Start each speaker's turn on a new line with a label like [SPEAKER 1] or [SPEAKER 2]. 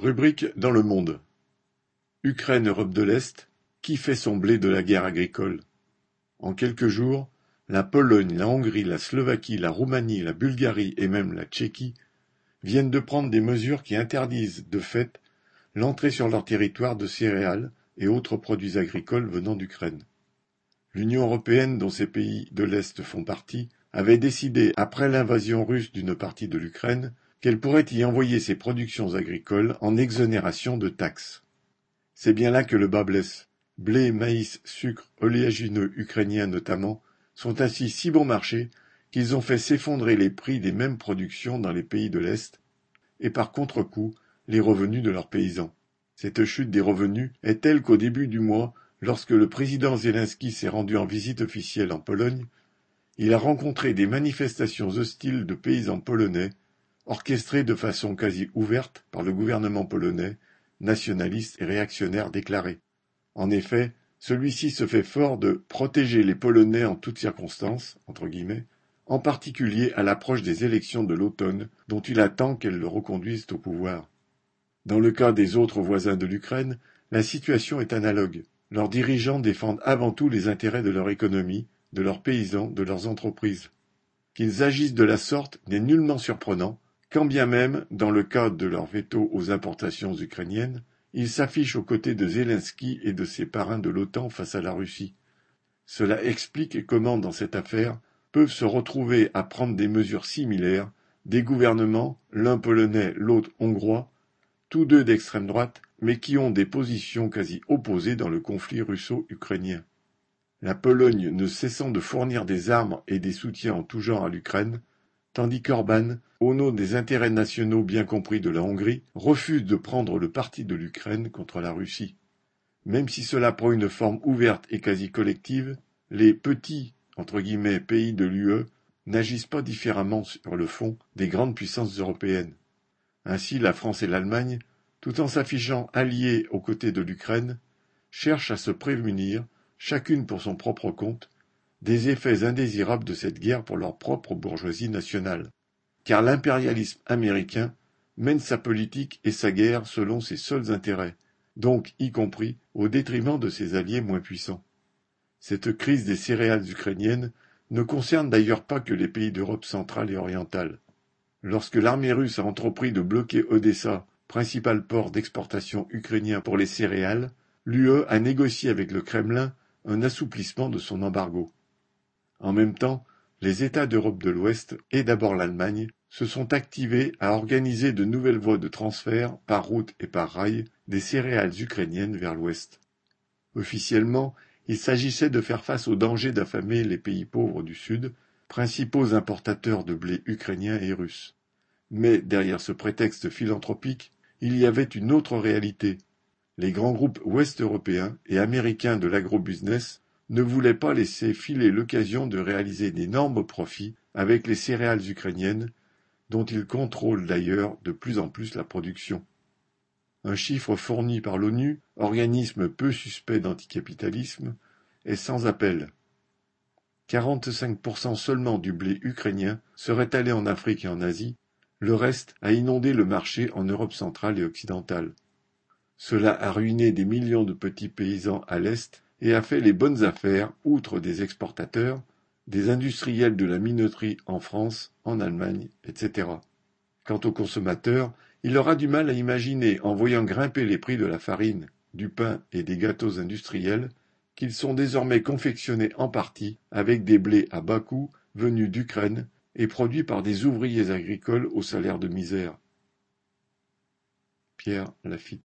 [SPEAKER 1] Rubrique dans le monde. Ukraine-Europe de l'Est, qui fait son blé de la guerre agricole? En quelques jours, la Pologne, la Hongrie, la Slovaquie, la Roumanie, la Bulgarie et même la Tchéquie viennent de prendre des mesures qui interdisent, de fait, l'entrée sur leur territoire de céréales et autres produits agricoles venant d'Ukraine. L'Union européenne, dont ces pays de l'Est font partie, avait décidé, après l'invasion russe d'une partie de l'Ukraine, qu'elle pourrait y envoyer ses productions agricoles en exonération de taxes. C'est bien là que le bas blesse. Blé, maïs, sucre, oléagineux ukrainiens notamment, sont ainsi si bon marché qu'ils ont fait s'effondrer les prix des mêmes productions dans les pays de l'Est, et par contre-coup les revenus de leurs paysans. Cette chute des revenus est telle qu'au début du mois, lorsque le président Zelensky s'est rendu en visite officielle en Pologne, il a rencontré des manifestations hostiles de paysans polonais, orchestrées de façon quasi ouverte par le gouvernement polonais, nationaliste et réactionnaire déclaré. En effet, celui-ci se fait fort de protéger les Polonais en toutes circonstances, entre guillemets, en particulier à l'approche des élections de l'automne, dont il attend qu'elles le reconduisent au pouvoir. Dans le cas des autres voisins de l'Ukraine, la situation est analogue. Leurs dirigeants défendent avant tout les intérêts de leur économie, de leurs paysans, de leurs entreprises. Qu'ils agissent de la sorte n'est nullement surprenant, quand bien même, dans le cas de leur veto aux importations ukrainiennes, ils s'affichent aux côtés de Zelensky et de ses parrains de l'OTAN face à la Russie. Cela explique comment, dans cette affaire, peuvent se retrouver à prendre des mesures similaires des gouvernements, l'un polonais, l'autre hongrois, tous deux d'extrême droite, mais qui ont des positions quasi opposées dans le conflit russo-ukrainien. La Pologne ne cessant de fournir des armes et des soutiens en tout genre à l'Ukraine, tandis qu'Orban, au nom des intérêts nationaux bien compris de la Hongrie, refuse de prendre le parti de l'Ukraine contre la Russie. Même si cela prend une forme ouverte et quasi collective, les petits pays de l'UE n'agissent pas différemment sur le fond des grandes puissances européennes. Ainsi la France et l'Allemagne, tout en s'affichant alliées aux côtés de l'Ukraine, cherchent à se prémunir, chacune pour son propre compte, des effets indésirables de cette guerre pour leur propre bourgeoisie nationale. Car l'impérialisme américain mène sa politique et sa guerre selon ses seuls intérêts, donc y compris au détriment de ses alliés moins puissants. Cette crise des céréales ukrainiennes ne concerne d'ailleurs pas que les pays d'Europe centrale et orientale. Lorsque l'armée russe a entrepris de bloquer Odessa, principal port d'exportation ukrainien pour les céréales, l'UE a négocié avec le Kremlin un assouplissement de son embargo. En même temps, les États d'Europe de l'Ouest, et d'abord l'Allemagne, se sont activés à organiser de nouvelles voies de transfert, par route et par rail, des céréales ukrainiennes vers l'Ouest. Officiellement, il s'agissait de faire face au danger d'affamer les pays pauvres du Sud, principaux importateurs de blé ukrainien et russe. Mais derrière ce prétexte philanthropique, il y avait une autre réalité. Les grands groupes ouest-européens et américains de l'agrobusiness ne voulaient pas laisser filer l'occasion de réaliser d'énormes profits avec les céréales ukrainiennes, dont ils contrôlent d'ailleurs de plus en plus la production. Un chiffre fourni par l'ONU, organisme peu suspect d'anticapitalisme, est sans appel. 45% seulement du blé ukrainien serait allé en Afrique et en Asie, le reste a inondé le marché en Europe centrale et occidentale. Cela a ruiné des millions de petits paysans à l'Est et a fait les bonnes affaires, outre des exportateurs, des industriels de la minoterie en France, en Allemagne, etc. Quant aux consommateurs, il aura du mal à imaginer, en voyant grimper les prix de la farine, du pain et des gâteaux industriels, qu'ils sont désormais confectionnés en partie avec des blés à bas coût venus d'Ukraine et produits par des ouvriers agricoles au salaire de misère. Pierre Lafitte